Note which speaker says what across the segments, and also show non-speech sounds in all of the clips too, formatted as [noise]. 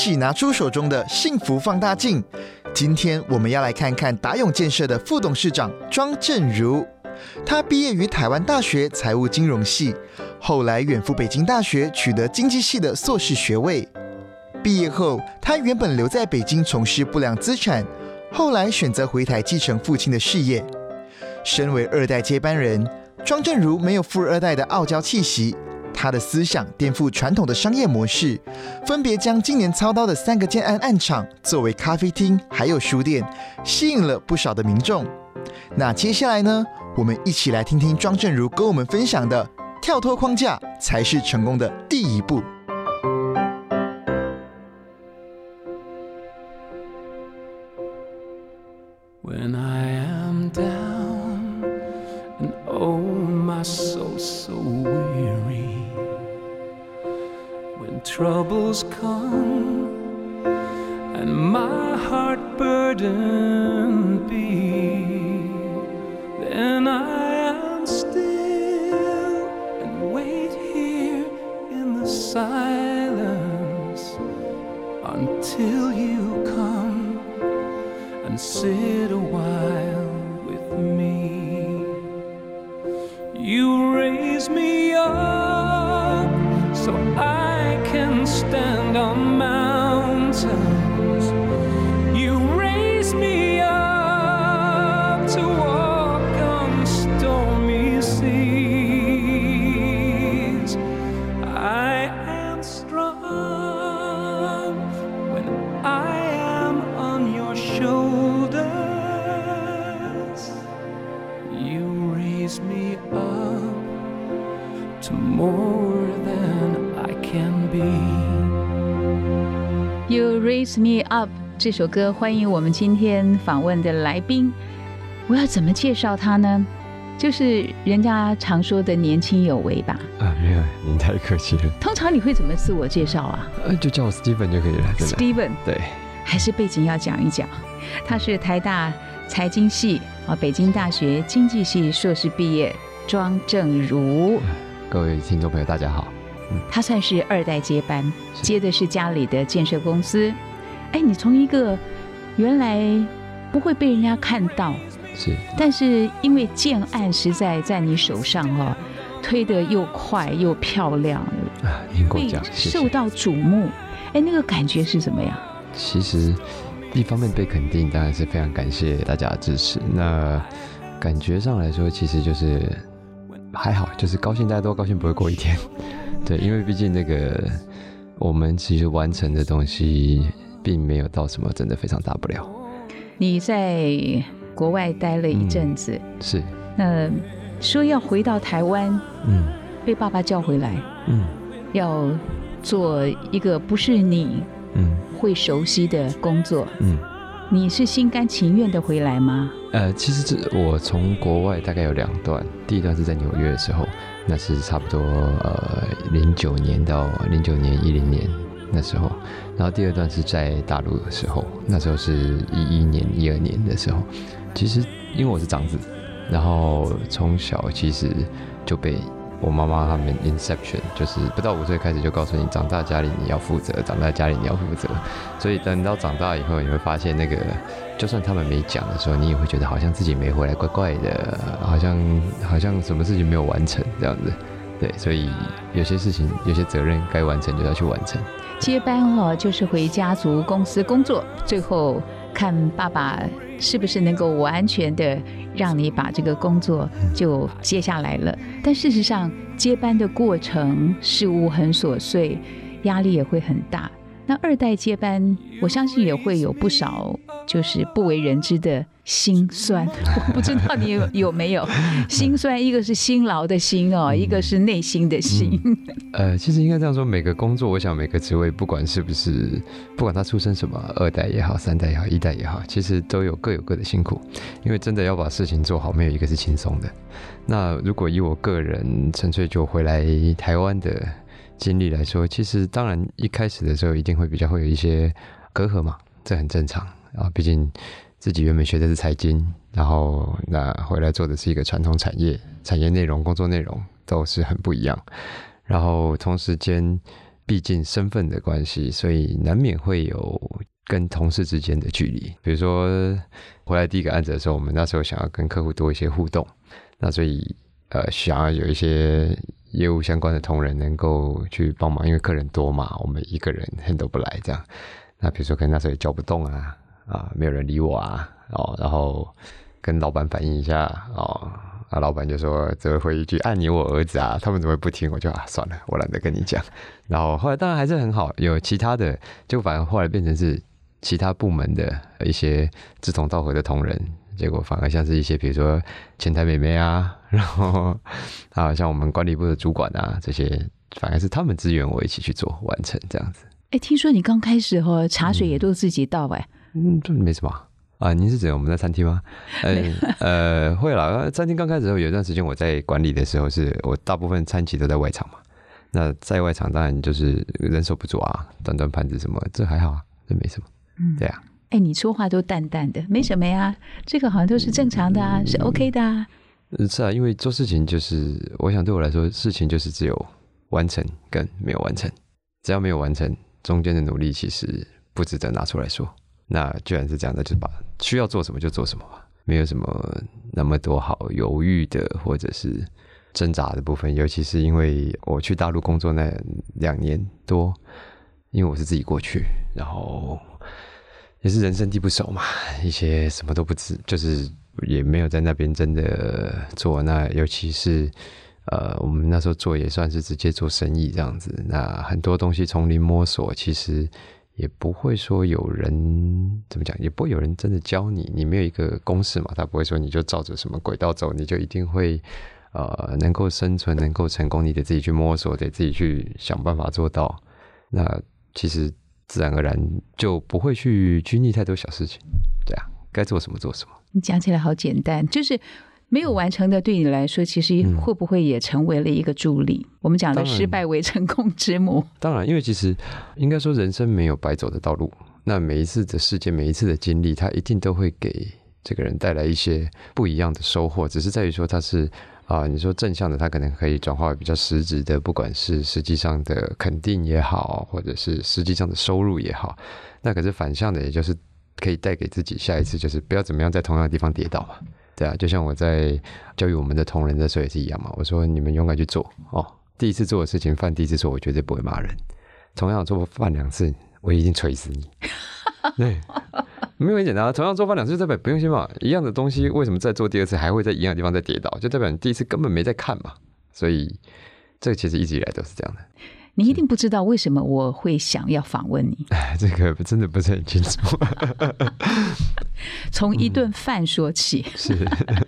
Speaker 1: 起拿出手中的幸福放大镜。今天我们要来看看达永建设的副董事长庄正如。他毕业于台湾大学财务金融系，后来远赴北京大学取得经济系的硕士学位。毕业后，他原本留在北京从事不良资产，后来选择回台继承父亲的事业。身为二代接班人，庄正如没有富二代的傲娇气息。他的思想颠覆传统的商业模式，分别将今年操刀的三个建安暗场作为咖啡厅，还有书店，吸引了不少的民众。那接下来呢？我们一起来听听庄正如跟我们分享的：跳脱框架才是成功的第一步。
Speaker 2: You Raise Me Up
Speaker 3: 这首歌，欢迎我们今天访问的来宾。我要怎么介绍他呢？就是人家常说的年轻有为吧。
Speaker 4: 啊，没有，您太客气了。
Speaker 3: 通常你会怎么自我介绍啊
Speaker 4: 呃，就叫我 Steven 就可以了
Speaker 3: ，？Steven，
Speaker 4: 对，
Speaker 3: 还是背景要讲一讲。他是台大财经系啊，北京大学经济系硕士毕业，庄正如。
Speaker 4: 各位听众朋友，大家好。
Speaker 3: 他算是二代接班，接的是家里的建设公司。哎，你从一个原来不会被人家看到，
Speaker 4: 是，
Speaker 3: 但是因为建案实在在你手上哦，推得又快又漂亮，
Speaker 4: 啊，您过
Speaker 3: 被
Speaker 4: 奖。
Speaker 3: 受到瞩目。哎，那个感觉是什么样？
Speaker 4: 其实一方面被肯定，当然是非常感谢大家的支持。那感觉上来说，其实就是还好，就是高兴，大家都高兴不会过一天。[laughs] 对，因为毕竟那个我们其实完成的东西，并没有到什么真的非常大不了。
Speaker 3: 你在国外待了一阵子，
Speaker 4: 是，
Speaker 3: 那说要回到台湾，
Speaker 4: 嗯
Speaker 3: 被爸爸叫回来，
Speaker 4: 嗯
Speaker 3: 要做一个不是你
Speaker 4: 嗯
Speaker 3: 会熟悉的工作，
Speaker 4: 嗯。
Speaker 3: 你是心甘情愿的回来吗？
Speaker 4: 呃，其实这我从国外大概有两段，第一段是在纽约的时候，那是差不多呃零九年到零九年一零年那时候，然后第二段是在大陆的时候，那时候是一一年一二年的时候。其实因为我是长子，然后从小其实就被我妈妈他们 inception，就是不到五岁开始就告诉你，长大家里你要负责，长大家里你要负责。所以等到长大以后，你会发现那个，就算他们没讲的时候，你也会觉得好像自己没回来，怪怪的，好像好像什么事情没有完成这样子。对，所以有些事情、有些责任该完成就要去完成。
Speaker 3: 接班哦，就是回家族公司工作，最后看爸爸是不是能够完全的让你把这个工作就接下来了。但事实上，接班的过程事物很琐碎，压力也会很大。那二代接班，我相信也会有不少就是不为人知的心酸，[laughs] 我不知道你有有没有 [laughs] 心酸。一个是辛劳的辛哦，一个是内心的心。[laughs]
Speaker 4: 呃，其实应该这样说，每个工作，我想每个职位，不管是不是，不管他出身什么，二代也好，三代也好，一代也好，其实都有各有各的辛苦。因为真的要把事情做好，没有一个是轻松的。那如果以我个人纯粹就回来台湾的经历来说，其实当然一开始的时候一定会比较会有一些隔阂嘛，这很正常啊，毕竟。自己原本学的是财经，然后那回来做的是一个传统产业，产业内容、工作内容都是很不一样。然后同时间，毕竟身份的关系，所以难免会有跟同事之间的距离。比如说回来第一个案子的时候，我们那时候想要跟客户多一些互动，那所以呃想要有一些业务相关的同仁能够去帮忙，因为客人多嘛，我们一个人 handle 不来这样。那比如说可能那时候也叫不动啊。啊，没有人理我啊，哦，然后跟老板反映一下，哦，啊，老板就说只会一句“爱你我儿子啊”，他们怎么会不听？我就啊，算了，我懒得跟你讲。然后后来当然还是很好，有其他的，就反而后来变成是其他部门的一些志同道合的同仁，结果反而像是一些比如说前台美眉啊，然后啊像我们管理部的主管啊这些，反而是他们支援我一起去做完成这样子。
Speaker 3: 哎，听说你刚开始哈茶水也都自己倒哎。
Speaker 4: 嗯，这没什么啊。您是指我们在餐厅吗？[laughs] 呃呃，会啦。餐厅刚开始时候有一段时间我在管理的时候，是我大部分餐期都在外场嘛。那在外场当然就是人手不足啊，端端盘子什么，这还好啊，这没什么。嗯，对啊。
Speaker 3: 哎，你说话都淡淡的，没什么呀。这个好像都是正常的啊，是 OK 的啊。
Speaker 4: 是啊，因为做事情就是，我想对我来说，事情就是只有完成跟没有完成。只要没有完成，中间的努力其实不值得拿出来说。那既然是这样，那就把需要做什么就做什么吧，没有什么那么多好犹豫的或者是挣扎的部分。尤其是因为我去大陆工作那两年多，因为我是自己过去，然后也是人生地不熟嘛，一些什么都不知，就是也没有在那边真的做。那尤其是呃，我们那时候做也算是直接做生意这样子，那很多东西从零摸索，其实。也不会说有人怎么讲，也不会有人真的教你，你没有一个公式嘛，他不会说你就照着什么轨道走，你就一定会呃能够生存，能够成功，你得自己去摸索，得自己去想办法做到。那其实自然而然就不会去拘泥太多小事情，对啊，该做什么做什么。
Speaker 3: 你讲起来好简单，就是。没有完成的，对你来说，其实会不会也成为了一个助力？我们讲的失败为成功之母。
Speaker 4: 当然，因为其实应该说，人生没有白走的道路。那每一次的事件，每一次的经历，它一定都会给这个人带来一些不一样的收获。只是在于说，它是啊，你说正向的，它可能可以转化为比较实质的，不管是实际上的肯定也好，或者是实际上的收入也好。那可是反向的，也就是可以带给自己下一次，就是不要怎么样在同样的地方跌倒嘛。对啊，就像我在教育我们的同仁的时候也是一样嘛。我说你们勇敢去做哦，第一次做的事情犯第一次错，我绝对不会骂人。同样做犯两次，我一定锤死你。[laughs] 对，没有很简单。同样做犯两次，代表不用心嘛。一样的东西，为什么再做第二次还会在一样的地方再跌倒？就代表你第一次根本没在看嘛。所以这个其实一直以来都是这样的。
Speaker 3: 你一定不知道为什么我会想要访问你。
Speaker 4: 哎，这个真的不是很清楚。[laughs]
Speaker 3: 从一顿饭说起，
Speaker 4: 是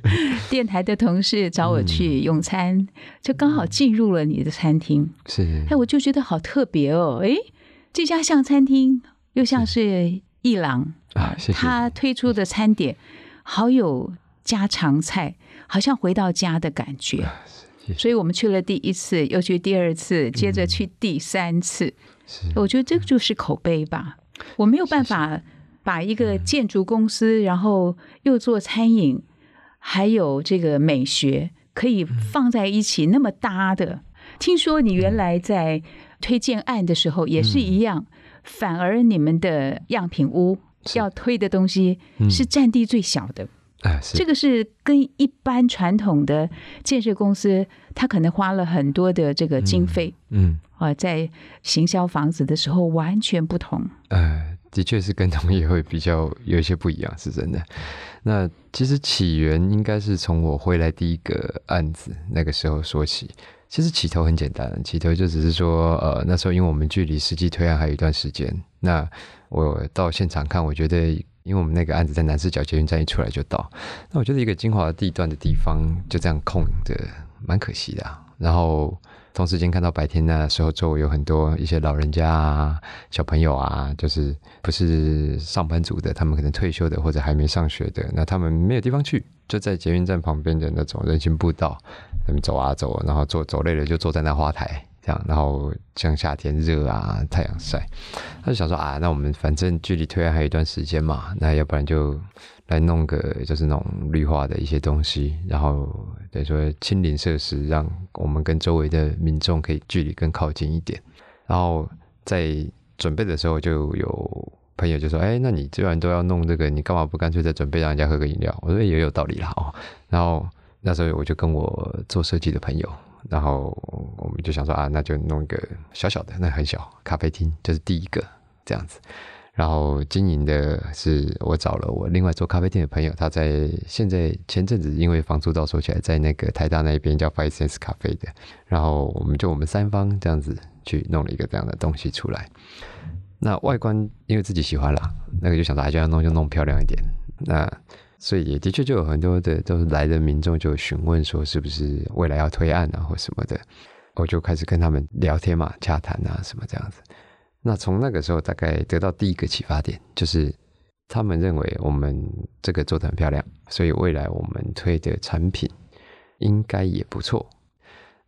Speaker 4: [laughs]
Speaker 3: 电台的同事找我去用餐，就刚好进入了你的餐厅。
Speaker 4: 是，
Speaker 3: 哎，我就觉得好特别哦。哎，这家像餐厅，又像是一郎
Speaker 4: 啊，
Speaker 3: 他推出的餐点好有家常菜，好像回到家的感觉。所以我们去了第一次，又去第二次，接着去第三次。我觉得这个就是口碑吧。我没有办法把一个建筑公司，然后又做餐饮，还有这个美学，可以放在一起那么搭的。听说你原来在推荐案的时候也是一样，反而你们的样品屋要推的东西是占地最小的。
Speaker 4: 哎，
Speaker 3: 这个是跟一般传统的建设公司，他可能花了很多的这个经费，
Speaker 4: 嗯，
Speaker 3: 啊，在行销房子的时候完全不同。
Speaker 4: 呃，的确是跟同业会比较有一些不一样，是真的。那其实起源应该是从我回来第一个案子那个时候说起。其实起头很简单，起头就只是说，呃，那时候因为我们距离实际推案还有一段时间，那我到现场看，我觉得因为我们那个案子在南市角捷运站一出来就到，那我觉得一个精华地段的地方就这样空着，蛮可惜的、然后同时间看到白天那时候周围有很多一些老人家啊、小朋友啊，就是不是上班族的，他们可能退休的或者还没上学的，那他们没有地方去，就在捷运站旁边的那种人行步道，他们走啊走，然后坐走累了就坐在那花台。这样，然后像夏天热啊，太阳晒，他就想说啊，那我们反正距离推案还有一段时间嘛，那要不然就来弄个就是那种绿化的一些东西，然后等于说亲临设施，让我们跟周围的民众可以距离更靠近一点。然后在准备的时候，就有朋友就说：“哎，那你既然都要弄这个，你干嘛不干脆再准备让人家喝个饮料？”我说也有道理啦哦。然后那时候我就跟我做设计的朋友。然后我们就想说啊，那就弄一个小小的，那很小咖啡厅，就是第一个这样子。然后经营的是我找了我另外做咖啡店的朋友，他在现在前阵子因为房租到收起来，在那个台大那边叫 Five Sense 咖啡的。然后我们就我们三方这样子去弄了一个这样的东西出来。那外观因为自己喜欢啦，那个就想着还就要弄就弄漂亮一点。那所以也的确就有很多的都是来的民众就询问说是不是未来要推案啊或什么的，我就开始跟他们聊天嘛，洽谈啊什么这样子。那从那个时候大概得到第一个启发点，就是他们认为我们这个做的很漂亮，所以未来我们推的产品应该也不错。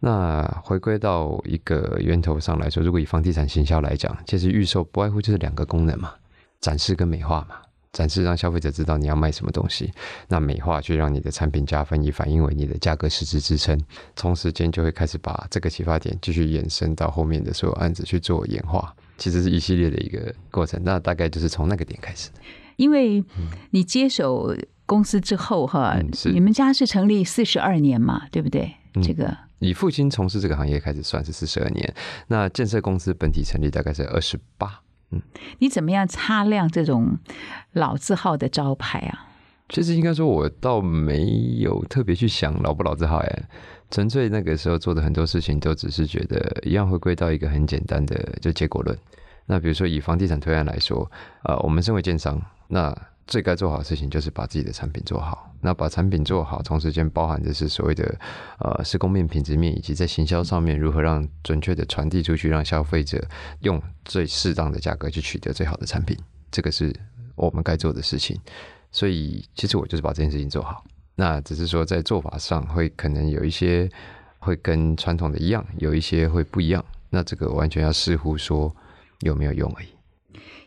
Speaker 4: 那回归到一个源头上来说，如果以房地产行销来讲，其实预售不外乎就是两个功能嘛，展示跟美化嘛。展示让消费者知道你要卖什么东西，那美化去让你的产品加分，以反映为你的价格实质支撑。同时间就会开始把这个启发点继续延伸到后面的所有案子去做演化，其实是一系列的一个过程。那大概就是从那个点开始的。
Speaker 3: 因为你接手公司之后，哈，你们家是成立四十二年嘛，对不对？
Speaker 4: 嗯
Speaker 3: 这个
Speaker 4: 你父亲从事这个行业开始算是四十二年，那建设公司本体成立大概是二十八。
Speaker 3: 你怎么样擦亮这种老字号的招牌啊？
Speaker 4: 其实应该说，我倒没有特别去想老不老字号，哎，纯粹那个时候做的很多事情，都只是觉得一样回归到一个很简单的就结果论。那比如说以房地产推案来说，呃，我们身为建商，那最该做好的事情就是把自己的产品做好。那把产品做好，同时间包含的是所谓的呃施工面、品质面，以及在行销上面如何让准确的传递出去，让消费者用最适当的价格去取得最好的产品。这个是我们该做的事情。所以其实我就是把这件事情做好。那只是说在做法上会可能有一些会跟传统的一样，有一些会不一样。那这个完全要视乎说有没有用而已。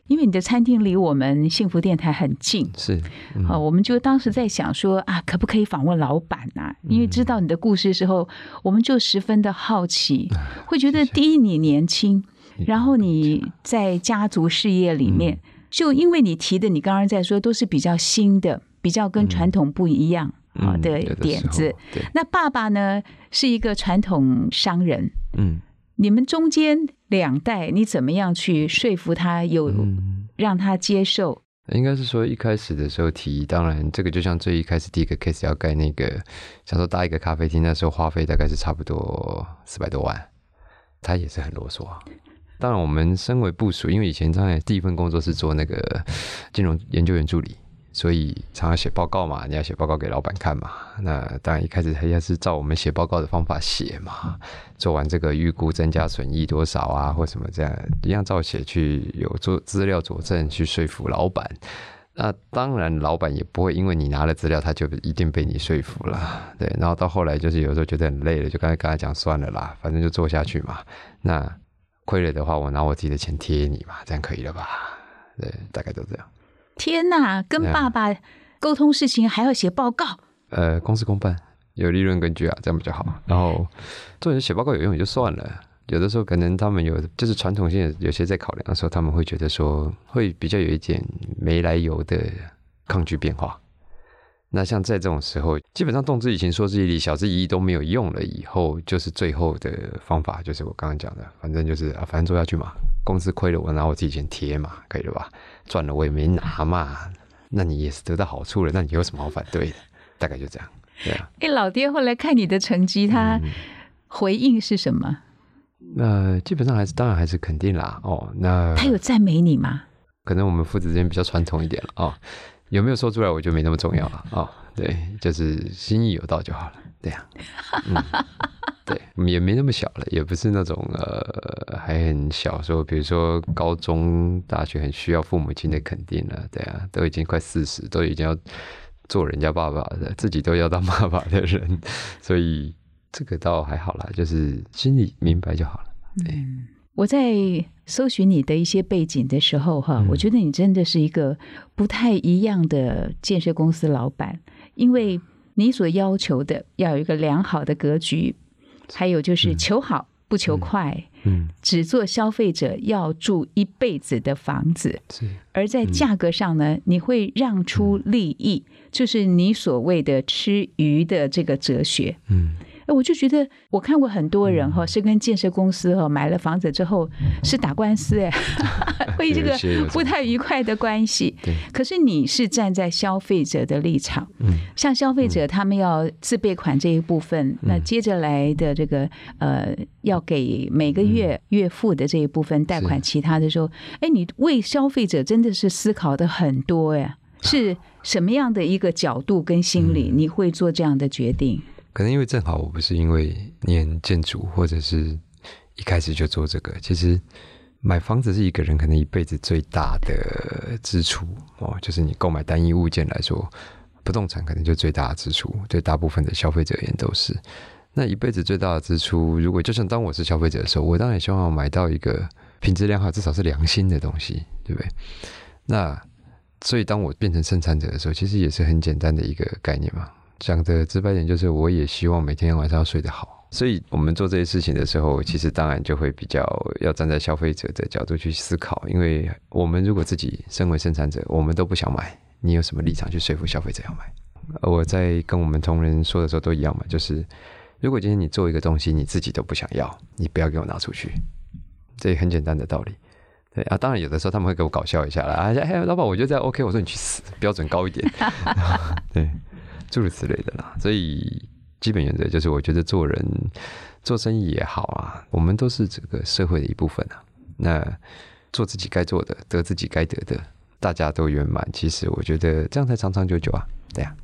Speaker 3: 因为你的餐厅离我们幸福电台很近，
Speaker 4: 是，嗯。
Speaker 3: 啊，我们就当时在想说啊，可不可以访问老板啊？因为知道你的故事之后，我们就十分的好奇，会觉得第一你年轻，然后你在家族事业里面，就因为你提的，你刚刚在说都是比较新的，比较跟传统不一样啊
Speaker 4: 嗯
Speaker 3: 的点子。
Speaker 4: 对，
Speaker 3: 那爸爸呢是一个传统商人，
Speaker 4: 嗯。
Speaker 3: 你们中间两代，你怎么样去说服他有
Speaker 4: 嗯。
Speaker 3: 让他接受？
Speaker 4: 应该是说一开始的时候提，当然这个就像最一开始第一个 case 要盖那个，想说搭一个咖啡厅，那时候花费大概是差不多四百多万，他也是很啰嗦啊。当然，我们身为部署，因为以前在第一份工作是做那个金融研究员助理，所以常常写报告嘛，你要写报告给老板看嘛。那当然一开始他要是照我们写报告的方法写嘛，做完这个预估增加损益多少啊，或什么这样，一样照写去有做资料佐证去说服老板。那当然，老板也不会因为你拿了资料，他就一定被你说服了。对，然后到后来就是有时候觉得很累了，就刚才跟他讲算了啦，反正就做下去嘛。那亏了的话，我拿我自己的钱贴你嘛，这样可以了吧？对，大概都这样。
Speaker 3: 天哪，跟爸爸沟通事情还要写报告，
Speaker 4: 呃，公事公办，有利润根据啊，这样比较好。然后，做人写报告有用也就算了，有的时候可能他们有就是传统性，有些在考量的时候，他们会觉得说会比较有一点没来由的抗拒变化。那像在这种时候，基本上动之以情，说之以理，晓之以义都没有用了。以后就是最后的方法，就是我刚刚讲的，反正就是啊，反正做下去嘛。公司亏了，我拿我自己钱贴嘛，可以了吧？赚了我也没拿嘛，那你也是得到好处了，那你有什么好反对的？大概就这样，对啊。
Speaker 3: 哎，老爹后来看你的成绩，他
Speaker 4: 嗯
Speaker 3: 回应是什么？
Speaker 4: 那基本上还是当然还是肯定啦。哦，那
Speaker 3: 他有赞美你吗？
Speaker 4: 可能我们父子之间比较传统一点了哦。有没有说出来，我觉得没那么重要了哦。对，就是心意有到就好了。对呀、嗯，对，也没那么小了，也不是那种呃还很小，说比如说高中、大学很需要父母亲的肯定了。对啊，都已经快四十，都已经要做人家爸爸的，自己都要当爸爸的人，所以这个倒还好啦，就是心里明白就好了。
Speaker 3: 我在搜寻你的一些背景的时候，哈，
Speaker 4: 嗯
Speaker 3: 我觉得你真的是一个不太一样的建设公司老板，因为你所要求的要有一个良好的格局，还有就是求好不求快，
Speaker 4: 嗯，
Speaker 3: 只做消费者要住一辈子的房子，
Speaker 4: 是，
Speaker 3: 而在价格上呢，你会让出利益，就是你所谓的吃鱼的这个哲学。
Speaker 4: 嗯。
Speaker 3: 哎，我就觉得我看过很多人哈，是跟建设公司哈买了房子之后是打官司哎，[laughs] 会这
Speaker 4: 有
Speaker 3: 个不太愉快的关系。
Speaker 4: 对，
Speaker 3: 可是你是站在消费者的立场，
Speaker 4: 嗯，
Speaker 3: 像消费者他们要自备款这一部分，那接着来的这个呃，要给每个月月付的这一部分贷款，其他的时候，哎，你为消费者真的是思考的很多哎，是什么样的一个角度跟心理，你会做这样的决定？
Speaker 4: 可能因为正好我不是因为念建筑，或者是一开始就做这个。其实买房子是一个人可能一辈子最大的支出哦，就是你购买单一物件来说，不动产可能就最大的支出，对大部分的消费者而言都是。那一辈子最大的支出，如果就像当我是消费者的时候，我当然希望买到一个品质良好，至少是良心的东西，对不对？那所以当我变成生产者的时候，其实也是很简单的一个概念嘛。讲的直白点，就是我也希望每天晚上要睡得好。所以我们做这些事情的时候，其实当然就会比较要站在消费者的角度去思考，因为我们如果自己身为生产者，我们都不想买，你有什么立场去说服消费者要买？呃我在跟我们同仁说的时候都一样嘛，就是如果今天你做一个东西，你自己都不想要，你不要给我拿出去，这很简单的道理。对啊，当然有的时候他们会给我搞笑一下啦，啊，哎，老板，我觉得这样 OK，我说你去死，标准高一点，[laughs] [laughs] 对，诸如此类的啦。所以基本原则就是，我觉得做人做生意也好啊，我们都是这个社会的一部分啊。那做自己该做的，得自己该得的，大家都圆满。其实我觉得这样才长长久久啊。对呀、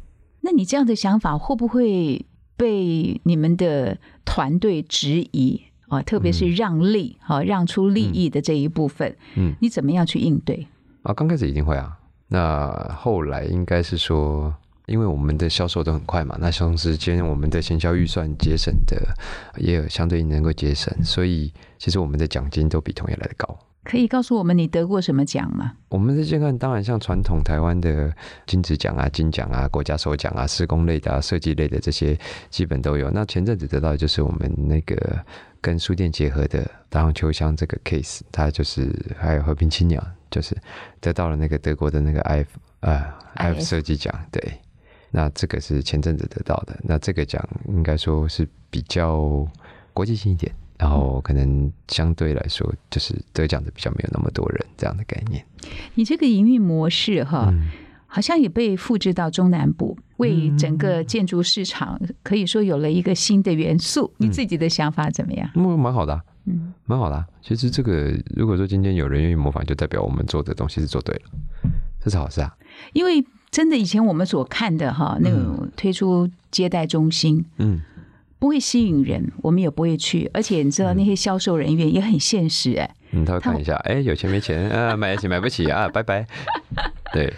Speaker 3: 那你这样的想法会不会被你们的团队质疑啊？特别是让利啊，让出利益的这一部分，
Speaker 4: 嗯，
Speaker 3: 你怎么样去应对？
Speaker 4: 啊，刚开始一定会啊。那后来应该是说，因为我们的销售都很快嘛，那同时间我们的行销预算节省的也有相对应能够节省，所以其实我们的奖金都比同业来的高。
Speaker 3: 可以告诉我们你得过什么奖吗？
Speaker 4: 我们这阶段当然像传统台湾的金质奖啊、金奖啊、国家首奖啊、施工类的、啊、设计类的这些基本都有。那前阵子得到的就是我们那个跟书店结合的大浪秋香这个 case，它就是还有和平青鸟，就是得到了那个德国的那个 IF 呃
Speaker 3: IF
Speaker 4: 设计奖，对。那这个是前阵子得到的，那这个奖应该说是比较国际性一点，然后可能相对来说就是得奖的比较没有那么多人这样的概念。
Speaker 3: 你这个营运模式哈，
Speaker 4: 嗯
Speaker 3: 好像也被复制到中南部，为整个建筑市场可以说有了一个新的元素。你自己的想法怎么样？
Speaker 4: 嗯，蛮好的、啊，
Speaker 3: 嗯，
Speaker 4: 蛮好的啊、其实这个如果说今天有人愿意模仿，就代表我们做的东西是做对了，这是好事啊。
Speaker 3: 因为真的以前我们所看的哈，那种推出接待中心。
Speaker 4: 嗯，
Speaker 3: 不会吸引人，我们也不会去。而且你知道那些销售人员也很现实哎、
Speaker 4: 嗯，他会看一下，哎，有钱没钱啊，买得起买不起啊，拜拜。[laughs] 对，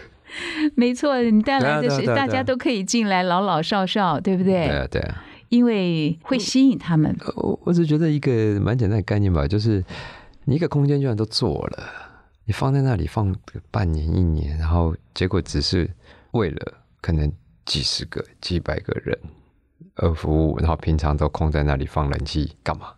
Speaker 3: 没错，你带来的是
Speaker 4: 啊啊啊
Speaker 3: 大家都可以进来，老老少少，对不对？
Speaker 4: 对啊，对啊。
Speaker 3: 因为会吸引他们。
Speaker 4: 我我只觉得一个蛮简单的概念吧，就是你一个空间居然都做了，你放在那里放半年一年，然后结果只是为了可能几十个、几百个人而服务，然后平常都空在那里放冷气干嘛？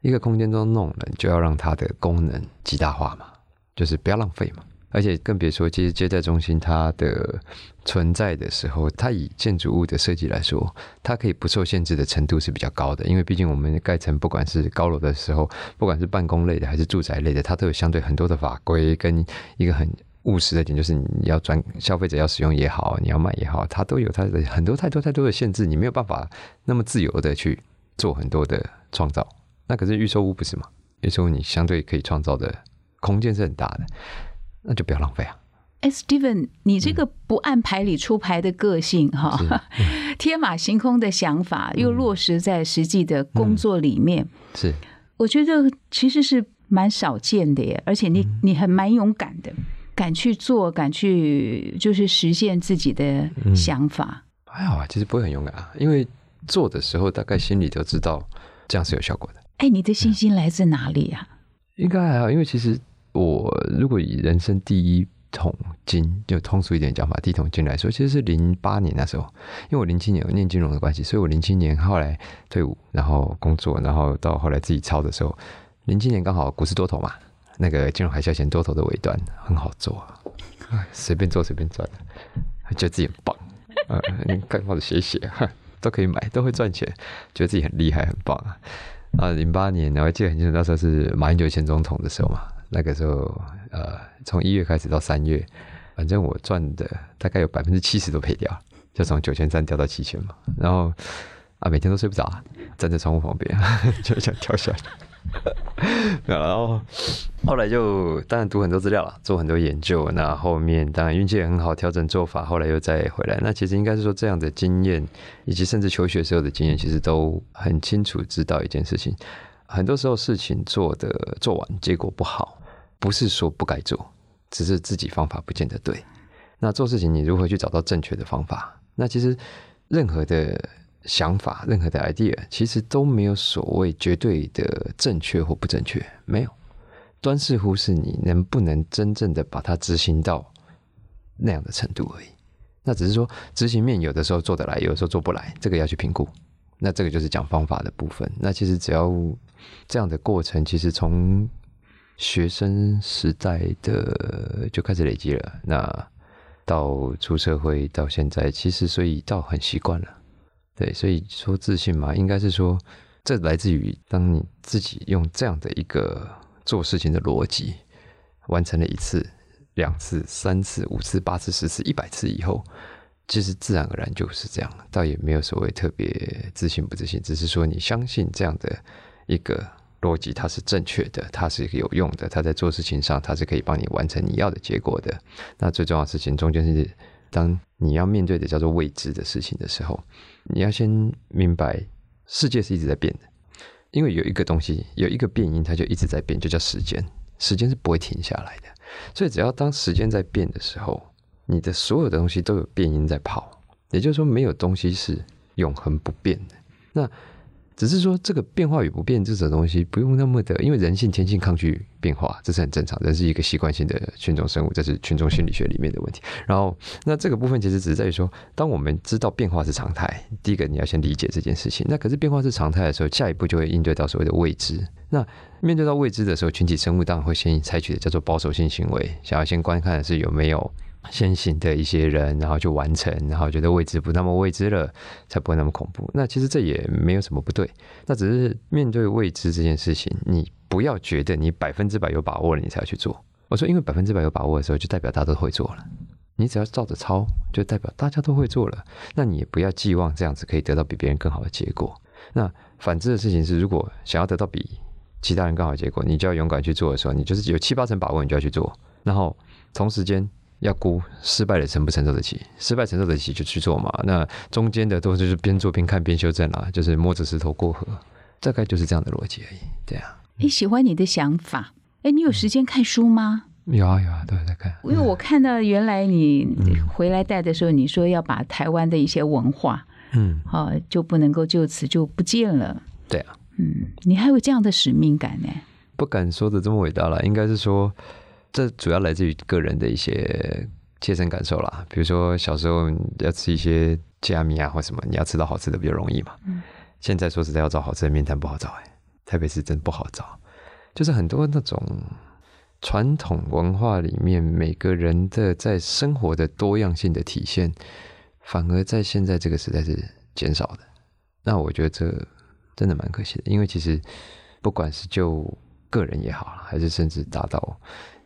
Speaker 4: 一个空间都弄了，就要让它的功能极大化嘛，就是不要浪费嘛。而且更别说，其实接待中心它的存在的时候，它以建筑物的设计来说，它可以不受限制的程度是比较高的，因为毕竟我们盖成不管是高楼的时候，不管是办公类的还是住宅类的，它都有相对很多的法规跟一个很务实的点，就是你要专消费者要使用也好，你要卖也好，它都有它的很多太多太多的限制，你没有办法那么自由的去做很多的创造。那可是预售屋不是嘛？预售屋你相对可以创造的空间是很大的。那就不要浪费啊。
Speaker 3: 哎，Steven，你这个不按牌理出牌的个性哈，[laughs] 天马行空的想法又落实在实际的工作里面，
Speaker 4: 是
Speaker 3: 我觉得其实是蛮少见的耶。而且你你很蛮勇敢的，敢去做，敢去就是实现自己的想法。
Speaker 4: 还好啊，其实不会很勇敢啊，因为做的时候大概心里都知道这样是有效果的。
Speaker 3: 哎，你的信心来自哪里呀、
Speaker 4: 应该还好，因为其实我如果以人生第一桶金，就通俗一点讲法，第一桶金来说，其实是零八年那时候，因为我零七年有念金融的关系，所以我零七年后来退伍，然后工作，然后到后来自己操的时候，零七年刚好股市多头嘛，那个金融海啸前多头的尾端很好做啊，随便做随便赚，觉得自己很棒，呃，你看或者写写，都可以买，都会赚钱，觉得自己很厉害很棒啊。啊，零八年，我还记得很清楚，那时候是马英九前总统的时候嘛。那个时候，呃，从一月开始到三月，反正我赚的大概有百分之七十都赔掉，就从九千三掉到七千嘛。然后啊，每天都睡不着，站在窗户旁边 [laughs] 就想跳下来。[laughs] 然后后来就当然读很多资料了，做很多研究。那后面当然运气也很好，调整做法，后来又再回来。那其实应该是说这样的经验，以及甚至求学时候的经验，其实都很清楚知道一件事情：很多时候事情做的做完结果不好，不是说不该做，只是自己方法不见得对。那做事情你如何去找到正确的方法？那其实任何的想法、任何的 idea，其实都没有所谓绝对的正确或不正确，没有。端视乎是你能不能真正的把它执行到那样的程度而已。那只是说执行面有的时候做得来，有的时候做不来，这个要去评估。那这个就是讲方法的部分。那其实只要这样的过程，其实从学生时代的就开始累积了。那到出社会到现在，其实所以到很习惯了。对，所以说自信嘛，应该是说这来自于当你自己用这样的一个做事情的逻辑完成了一次、两次、三次、五次、八次、十次、一百次以后，其实自然而然就是这样，倒也没有所谓特别自信不自信，只是说你相信这样的一个逻辑它是正确的，它是有用的，它在做事情上它是可以帮你完成你要的结果的。那最重要的事情中间是，当你要面对的叫做未知的事情的时候，你要先明白世界是一直在变的，因为有一个东西有一个变因，它就一直在变，就叫时间，时间是不会停下来的。所以只要当时间在变的时候，你的所有的东西都有变因在跑，也就是说没有东西是永恒不变的。那只是说这个变化与不变这种东西不用那么的，因为人性天性抗拒变化，这是很正常，人是一个习惯性的群众生物，这是群众心理学里面的问题。然后那这个部分其实只是在于说，当我们知道变化是常态，第一个你要先理解这件事情。那可是变化是常态的时候，下一步就会应对到所谓的未知。那面对到未知的时候，群体生物当然会先采取的叫做保守性行为，想要先观看的是有没有先行的一些人，然后就完成，然后觉得未知不那么未知了，才不会那么恐怖。那其实这也没有什么不对，那只是面对未知这件事情，你不要觉得你百分之百有把握了，你才要去做。我说，因为百分之百有把握的时候，就代表大家都会做了。你只要照着抄，就代表大家都会做了。那你也不要寄望这样子可以得到比别人更好的结果。那反之的事情是，如果想要得到比其他人更好的结果，你就要勇敢去做的时候，你就是有七八成把握，你就要去做。然后同时间要估失败的承不承受得起，失败承受得起就去做嘛。那中间的都是边做边看边修正啦，就是摸着石头过河，大概就是这样的逻辑而已。对啊，
Speaker 3: 你，喜欢你的想法。哎，你有时间看书吗？
Speaker 4: 有啊有啊，都有在看。
Speaker 3: 因为我看到原来你回来带的时候，你说要把台湾的一些文化，
Speaker 4: 嗯，
Speaker 3: 啊，就不能够就此就不见了。
Speaker 4: 对啊，
Speaker 3: 嗯，你还有这样的使命感呢？
Speaker 4: 不敢说的这么伟大了，应该是说，这主要来自于个人的一些切身感受啦。比如说小时候要吃一些加米啊或什么，你要吃到好吃的比较容易嘛。
Speaker 3: 嗯
Speaker 4: 现在说实在要找好吃的面摊不好找哎、台北市真不好找，就是很多那种传统文化里面每个人的在生活的多样性的体现，反而在现在这个时代是减少的。那我觉得这真的蛮可惜的，因为其实不管是就个人也好，还是甚至达到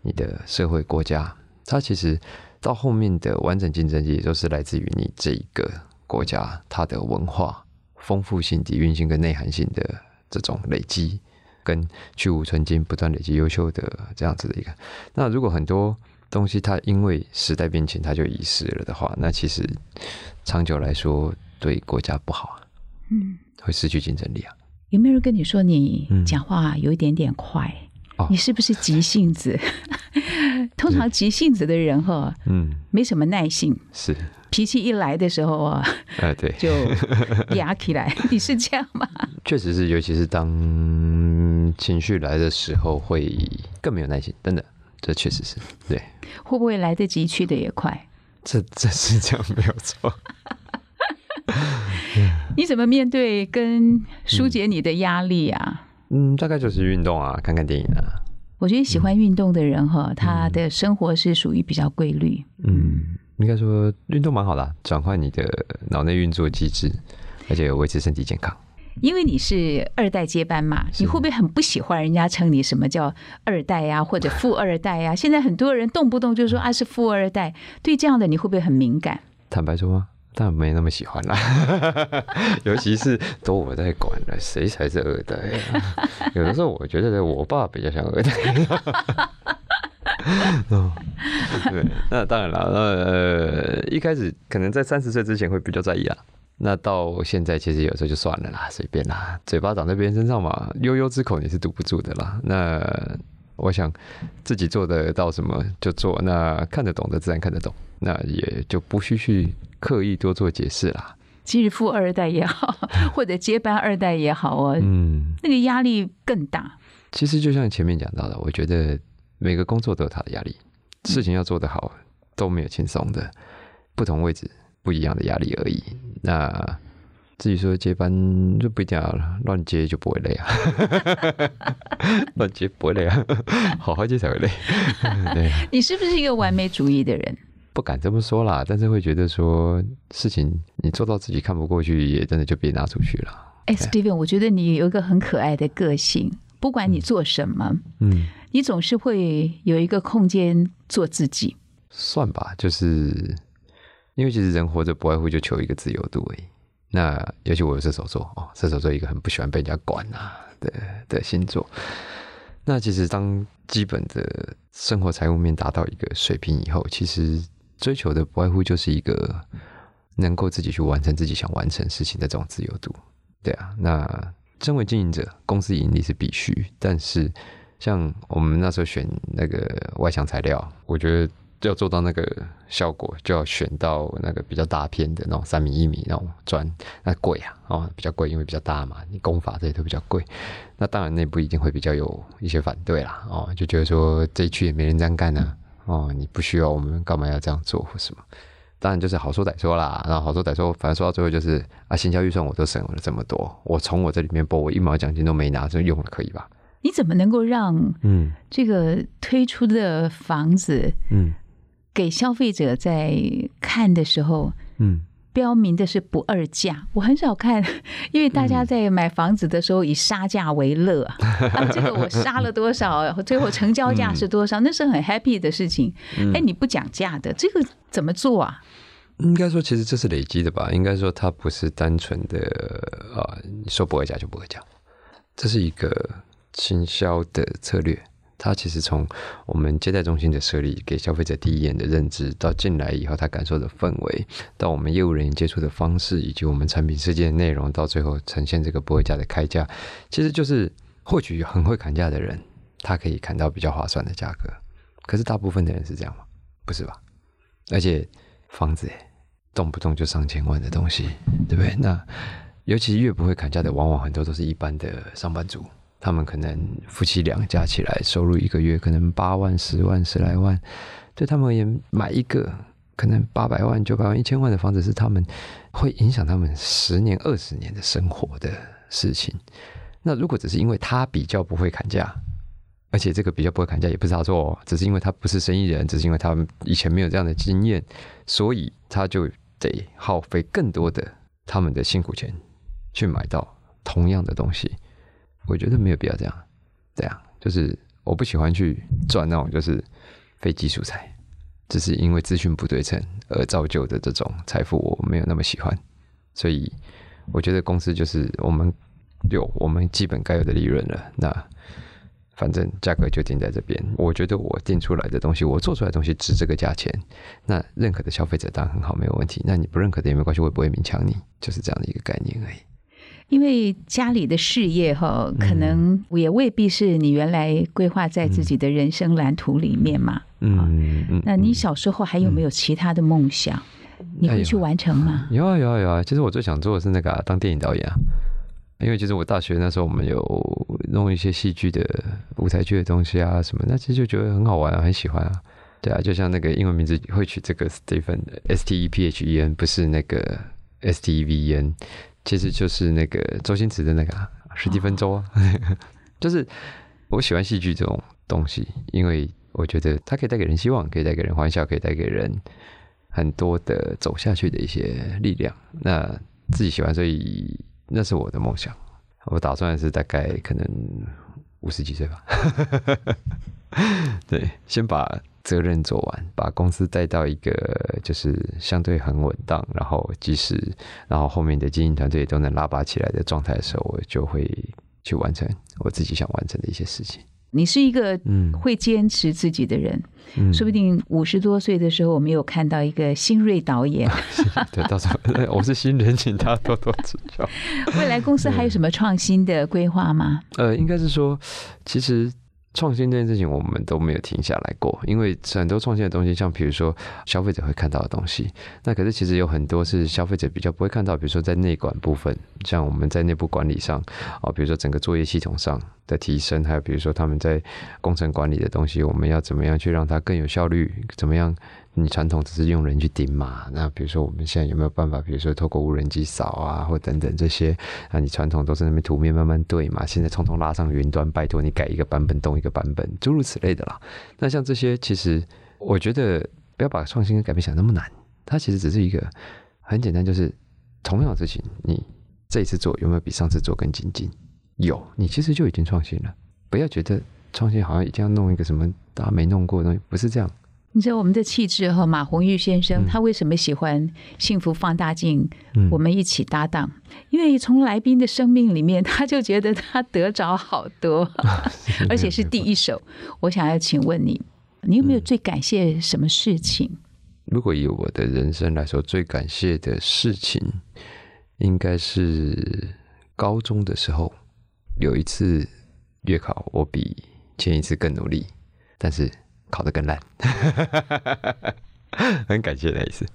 Speaker 4: 你的社会国家，它其实到后面的完整竞争力，也都是来自于你这一个国家它的文化丰富性、底蕴性跟内涵性的这种累积，跟去无存菁、不断累积优秀的这样子的一个。那如果很多东西它因为时代变迁它就遗失了的话，那其实长久来说对国家不好啊，
Speaker 3: 嗯，
Speaker 4: 会失去竞争力啊。
Speaker 3: 有没有人跟你说你
Speaker 4: 嗯
Speaker 3: 讲话有一点点快？
Speaker 4: 哦
Speaker 3: 你是不是急性子？[laughs] 通常急性子的人哈，
Speaker 4: 嗯，
Speaker 3: 没什么耐性，
Speaker 4: 是，
Speaker 3: 脾气一来的时候啊，
Speaker 4: 呃，对，
Speaker 3: 就压起来。[laughs] 你是这样吗？
Speaker 4: 确实是，尤其是当情绪来的时候，会更没有耐心。真的，这确实是对，
Speaker 3: 会不会来得及去的也快？
Speaker 4: 这这是这样没有错。[laughs]
Speaker 3: 你怎么面对跟疏解你的压力啊？
Speaker 4: 嗯，大概就是运动啊，看看电影啊。
Speaker 3: 我觉得喜欢运动的人哈，他的生活是属于比较规律。
Speaker 4: 嗯，应该说运动蛮好的啊、转换你的脑内运作机制，而且有维持身体健康。
Speaker 3: 因为你是二代接班嘛，你会不会很不喜欢人家称你什么叫二代呀、或者富二代呀、现在很多人动不动就说啊是富二代，对这样的你会不会很敏感？
Speaker 4: 坦白说吗？当然没那么喜欢啦，[laughs] 尤其是都我在管了，谁才是二代啊？[laughs] 有的时候我觉得我爸比较像二代。[laughs] 哦，对，那当然了，那呃，一开始可能在三十岁之前会比较在意啊。那到现在其实有时候就算了啦，随便啦，嘴巴长在别人身上嘛，悠悠之口你是堵不住的啦。那我想自己做得到什么就做，那看得懂的自然看得懂，那也就不需去刻意多做解释啦。
Speaker 3: 其实富二代也好，[laughs] 或者接班二代也好哦，
Speaker 4: 嗯，
Speaker 3: 那个压力更大。
Speaker 4: 其实就像前面讲到的，我觉得每个工作都有它的压力，事情要做得好都没有轻松的，不同位置不一样的压力而已。那至于说接班就不一定要乱接就不会累啊，[laughs] 乱接不会累啊，好好接才会累。[laughs] 对，
Speaker 3: 你是不是一个完美主义的人？
Speaker 4: 不敢这么说啦，但是会觉得说事情你做到自己看不过去，也真的就别拿出去了。
Speaker 3: 哎，Steven，我觉得你有一个很可爱的个性，不管你做什么，
Speaker 4: 嗯，
Speaker 3: 你总是会有一个空间做自己。
Speaker 4: 算吧，就是因为其实人活着不外乎就求一个自由度而已。那尤其我有射手座哦，射手座一个很不喜欢被人家管啊的的星座。那其实当基本的生活财务面达到一个水平以后，其实追求的不外乎就是一个能够自己去完成自己想完成事情的这种自由度。对啊，那身为经营者，公司盈利是必须，但是像我们那时候选那个外墙材料，我觉得要做到那个效果，就要选到那个比较大片的那种三米一米那种砖，那贵啊，哦，比较贵，因为比较大嘛，你工法这些都比较贵。那当然内部一定会比较有一些反对啦，哦，就觉得说这一区也没人这样干啊，哦，你不需要，我们干嘛要这样做或什么？当然就是好说歹说啦，然后好说歹说，反正说到最后就是啊，行销预算我都省了这么多，我从我这里面拨我一毛奖金都没拿，就用了可以吧？
Speaker 3: 你怎么能够让
Speaker 4: 嗯
Speaker 3: 这个推出的房子
Speaker 4: 嗯
Speaker 3: 给消费者在看的时候
Speaker 4: 嗯
Speaker 3: 标明的是不二价？我很少看，[laughs] 因为大家在买房子的时候以杀价为乐啊，[laughs] 啊这个我杀了多少，最后成交价是多少，那是很 happy 的事情。哎，你不讲价的，这个怎么做啊？
Speaker 4: 应该说，其实这是累积的吧？应该说，它不是单纯的啊，你说不二价就不二价，这是一个倾销的策略。它其实从我们接待中心的设立，给消费者第一眼的认知，到进来以后他感受的氛围，到我们业务人员接触的方式，以及我们产品设计的内容，到最后呈现这个不会价的开价，其实就是或许很会砍价的人，他可以砍到比较划算的价格。可是大部分的人是这样吗？不是吧？而且房子动不动就上千万的东西，对不对？那尤其越不会砍价的，往往很多都是一般的上班族，他们可能夫妻俩加起来收入一个月可能八万、十万、十来万，对他们而言，买一个可能八百万、九百万、一千万的房子，是他们会影响他们十年、二十年的生活的事情。那如果只是因为他比较不会砍价，而且这个比较不会砍价也不是他错、哦，只是因为他不是生意人，只是因为他以前没有这样的经验，所以他就得耗费更多的他们的辛苦钱去买到同样的东西。我觉得没有必要这样，这样就是我不喜欢去赚那种就是非技术财，只是因为资讯不对称而造就的这种财富，我没有那么喜欢。所以我觉得公司就是我们有我们基本该有的利润了，那反正价格就定在这边。我觉得我定出来的东西，我做出来的东西值这个价钱，那认可的消费者当然很好，没有问题。那你不认可的也没关系，我也不会勉强你，就是这样的一个概念而已。
Speaker 3: 因为家里的事业哈，可能也未必是你原来规划在自己的人生蓝图里面嘛。
Speaker 4: 嗯嗯，
Speaker 3: 那你小时候还有没有其他的梦想？你会去完成吗？
Speaker 4: 有啊有啊有啊！其实我最想做的是那个、啊、当电影导演啊，因为其实我大学那时候我们有弄一些戏剧的舞台剧的东西啊什么，那其实就觉得很好玩啊，很喜欢啊。对啊，就像那个英文名字会取这个 Stephen S T E P H E N，不是那个 S T E V E N，其实就是那个周星驰的那个啊史蒂芬周啊，[laughs] 就是我喜欢戏剧这种东西，因为我觉得它可以带给人希望，可以带给人欢笑，可以带给人很多的走下去的一些力量。那自己喜欢，所以那是我的梦想。我打算是大概可能五十几岁吧，[laughs] 对，先把责任做完，把公司带到一个就是相对很稳当，然后即使然后后面的经营团队也都能拉拔起来的状态的时候，我就会去完成我自己想完成的一些事情。
Speaker 3: 你是一个
Speaker 4: 嗯
Speaker 3: 会坚持自己的人，
Speaker 4: 嗯
Speaker 3: 说不定五十多岁的时候，我们有看到一个新锐导演。[laughs]
Speaker 4: 对，到时候我是新人，请他多多指教。[laughs]
Speaker 3: 未来公司还有什么创新的规划吗？
Speaker 4: 呃，应该是说，其实创新这件事情我们都没有停下来过，因为很多创新的东西，像比如说消费者会看到的东西，那可是其实有很多是消费者比较不会看到，比如说在内管部分，像我们在内部管理上啊、比如说整个作业系统上的提升，还有比如说他们在工程管理的东西，我们要怎么样去让它更有效率，怎么样？你传统只是用人去盯嘛，那比如说我们现在有没有办法，比如说透过无人机扫啊，或等等这些，啊，你传统都是那边图面慢慢对嘛，现在通通拉上云端，拜托你改一个版本动一个版本，诸如此类的啦。那像这些，其实我觉得不要把创新跟改变想那么难，它其实只是一个很简单，就是同样的事情，你这一次做有没有比上次做更精进？有，你其实就已经创新了。不要觉得创新好像一定要弄一个什么大家没弄过的东西，不是这样。
Speaker 3: 你知道我们的气质和马红玉先生，
Speaker 4: 嗯
Speaker 3: 他为什么喜欢幸福放大镜？
Speaker 4: 嗯
Speaker 3: 我们一起搭档，因为从来宾的生命里面，他就觉得他得着好多，[laughs] 而且是第一手。我想要请问你，你有没有最感谢什么事情？
Speaker 4: 如果以我的人生来说，最感谢的事情，应该是高中的时候有一次月考，我比前一次更努力，但是考得更烂，[laughs] 很感谢那一次。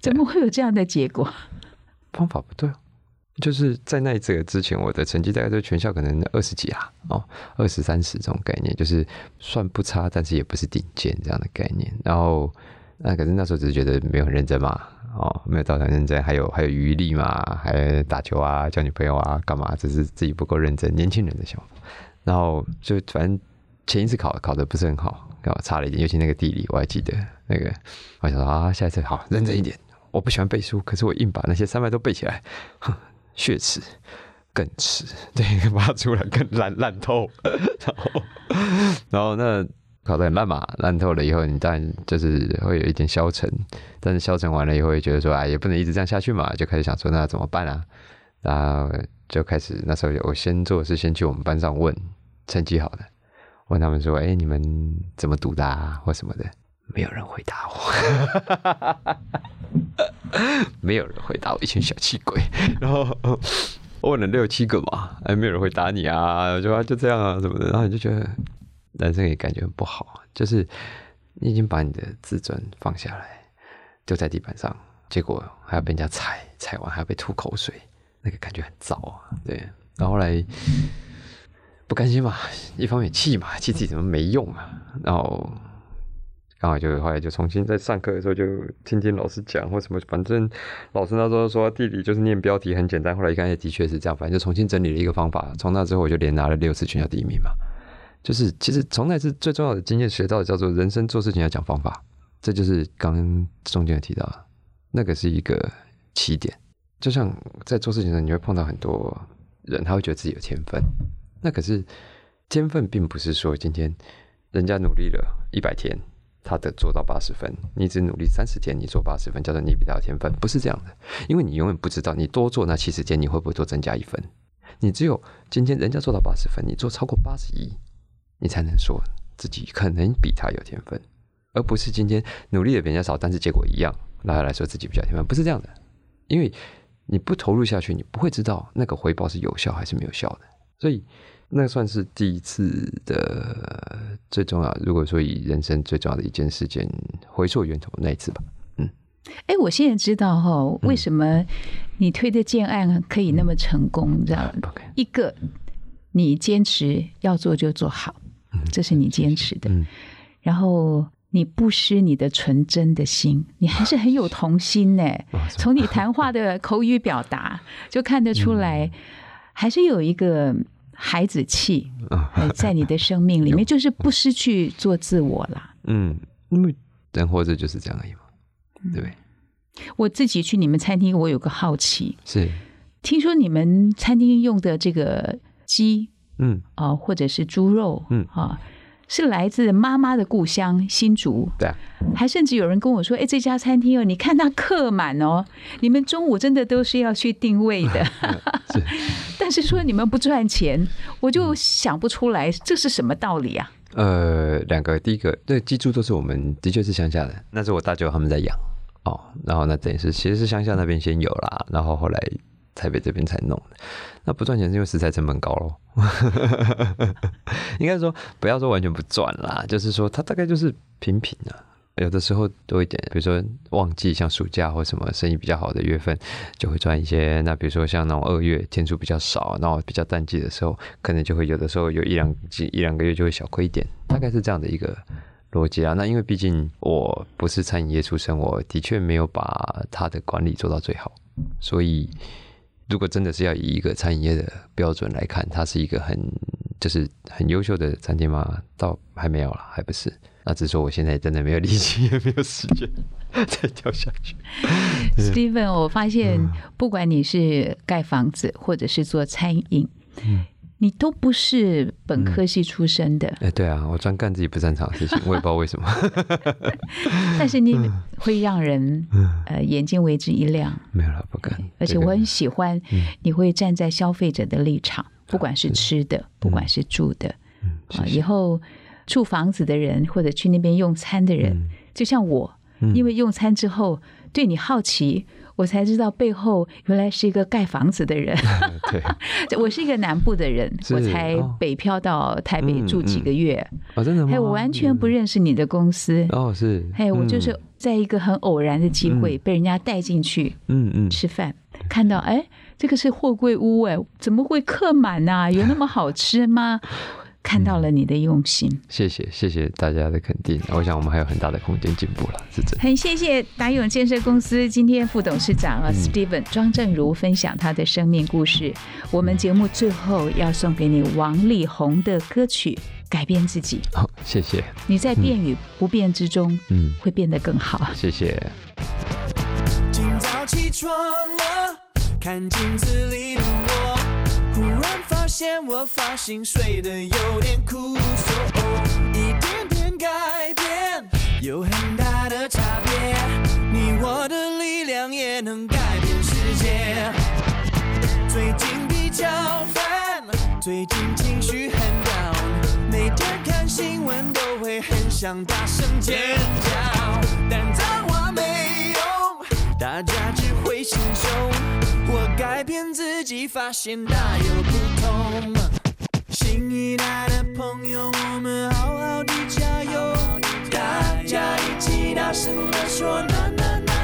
Speaker 3: 怎么会有这样的结果？
Speaker 4: 方法不对哦，就是在那一次之前，我的成绩大概在全校可能二十几啊，哦，二十三十这种概念，就是算不差，但是也不是顶尖这样的概念。然后，那可是那时候只是觉得没有很认真嘛，哦，没有到很认真，还有还有余力嘛，还打球啊，交女朋友啊，干嘛？只是自己不够认真，年轻人的想法。然后就反正前一次考考的不是很好，考差了一点，尤其那个地理我还记得那个，我想说啊，下一次好认真一点。我不喜欢背书，可是我硬把那些三脉都背起来，哼，[laughs] 血耻，更耻，[laughs] 对，把它出来更烂烂透，[laughs] 然后，然后那考得很烂嘛，烂透了以后，你当然就是会有一点消沉，但是消沉完了以后，会觉得说，哎，也不能一直这样下去嘛，就开始想说，那怎么办啊？然后就开始那时候我先做的是先去我们班上问成绩好的，问他们说，哎，你们怎么读的啊，或什么的。没有人回答我，[laughs] 没有人回答我，一群小气鬼。[laughs] 然后我问了六七个嘛，哎，没有人回答你啊，就啊就这样啊什么的，然后你就觉得男生也感觉不好，就是你已经把你的自尊放下来，丢在地板上，结果还要被人家踩，踩完还要被吐口水，那个感觉很糟啊。对，然后后来不甘心嘛，一方面气嘛，气自己怎么没用啊，然后。刚好就后来就重新在上课的时候就听听老师讲或什么，反正老师那时候说地理就是念标题很简单，后来一看也的确是这样，反正就重新整理了一个方法。从那之后我就连拿了六次全校第一名嘛。就是其实从那次最重要的经验学到的叫做人生做事情要讲方法，这就是刚中间有提到，那个是一个起点。就像在做事情的时候，你会碰到很多人，他会觉得自己有天分，那可是天分并不是说今天人家努力了一百天。他的做到八十分，你只努力三十天，你做八十分，叫做你比他有天分，不是这样的，因为你永远不知道你多做那七十天，你会不会多增加一分。你只有今天人家做到八十分，你做超过八十一，你才能说自己可能比他有天分，而不是今天努力的比人家少，但是结果一样，然后来说自己比较天分，不是这样的。因为你不投入下去，你不会知道那个回报是有效还是没有效的。所以那算是第一次的最重要。如果说以人生最重要的一件事件回溯源头那一次吧，嗯，
Speaker 3: 哎，我现在知道哈，为什么你推的建案可以那么成功，你知道吗
Speaker 4: ？OK，
Speaker 3: 一个，你坚持要做就做好，这是你坚持的。
Speaker 4: 嗯
Speaker 3: 然后你不失你的纯真的心，你还是很有童心呢。从你谈话的口语表达就看得出来，还是有一个孩子气
Speaker 4: 啊。
Speaker 3: 呃在你的生命里面，就是不失去做自我啦。
Speaker 4: 嗯，因为人活着就是这样而已嘛，对不对？
Speaker 3: 我自己去你们餐厅，我有个好奇，
Speaker 4: 是，
Speaker 3: 听说你们餐厅用的这个鸡
Speaker 4: 嗯，
Speaker 3: 啊、或者是猪肉，
Speaker 4: 嗯。
Speaker 3: 啊，是来自妈妈的故乡新竹，
Speaker 4: 对啊，
Speaker 3: 还甚至有人跟我说：“哎，这家餐厅哦，你看它客满哦，你们中午真的都是要去定位的。[laughs]
Speaker 4: 是。[laughs]
Speaker 3: 但是说你们不赚钱，我就想不出来这是什么道理啊？
Speaker 4: 呃，两个，第一个，对，鸡猪都是我们的确是乡下的，那是我大舅他们在养哦，然后那等于是其实是乡下那边先有啦，然后后来台北这边才弄的。那不赚钱是因为食材成本高咯。[laughs] 应该说不要说完全不赚啦，就是说它大概就是平平啊。有的时候多一点，比如说旺季，像暑假或什么生意比较好的月份，就会赚一些。那比如说像那种二月天数比较少，然后比较淡季的时候，可能就会有的时候有一两季一两个月就会小亏一点，大概是这样的一个逻辑啊。那因为毕竟我不是餐饮业出身，我的确没有把它的管理做到最好，所以如果真的是要以一个餐饮业的标准来看，它是一个很就是很优秀的餐厅吗？倒还没有了，还不是。那只是说我现在真的没有力气，也 [laughs] 没有时间再跳下去。
Speaker 3: Steven，我发现
Speaker 4: 嗯
Speaker 3: 不管你是盖房子或者是做餐饮，
Speaker 4: 嗯
Speaker 3: 你都不是本科系出身的，
Speaker 4: 哎、对啊，我专干自己不擅长的事情，[laughs] 我也不知道为什么。[laughs]
Speaker 3: 但是你会让人呃眼睛为之一亮。
Speaker 4: 没有了，不敢。
Speaker 3: 而且我很喜欢你会站在消费者的立场，不管是吃的，不管是住的，
Speaker 4: 嗯，
Speaker 3: 以后住房子的人或者去那边用餐的人，
Speaker 4: 嗯。
Speaker 3: 就像我，因为用餐之后对你好奇，我才知道背后原来是一个盖房子的人。[laughs]
Speaker 4: 对，[laughs]
Speaker 3: 我是一个南部的人，我才
Speaker 4: 哦
Speaker 3: 北漂到台北
Speaker 4: 嗯
Speaker 3: 住几个月，
Speaker 4: 哦，真的吗？
Speaker 3: 我完全不认识你的公司。
Speaker 4: 哦，是，
Speaker 3: 哎我就是在一个很偶然的机会被人家带进去
Speaker 4: 嗯嗯，
Speaker 3: 吃饭，看到哎，这个是货柜屋哎，怎么会客满呐、有那么好吃吗？看到了你的用心，
Speaker 4: 谢谢谢谢大家的肯定，我想我们还有很大的空间进步了，是真的。
Speaker 3: 很谢谢达永建设公司今天副董事长啊、
Speaker 4: 嗯
Speaker 3: Steven 庄正如分享他的生命故事。我们节目最后要送给你王力宏的歌曲《改变自己》，
Speaker 4: 好、谢谢，
Speaker 3: 你在变与不变之中
Speaker 4: 嗯，
Speaker 3: 会变得更好。
Speaker 4: 谢谢。
Speaker 2: 今早起床了，看镜子里的我，发现我发型睡得有点枯燥，一点点改变有很大的差别，你我的力量也能改变世界。最近比较烦，最近情绪很 down，每天看新闻都会很想大声尖叫，但脏话没用，大家只会心凶。我改变自己，发现大有不同。新一代的朋友，我们好好的加油，大家一起大声的说呐呐呐呐呐，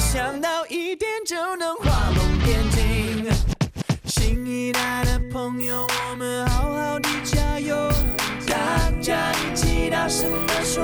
Speaker 2: 想到一点就能画龙点睛。新一代的朋友，我们好好的加油，大家一起大声的说，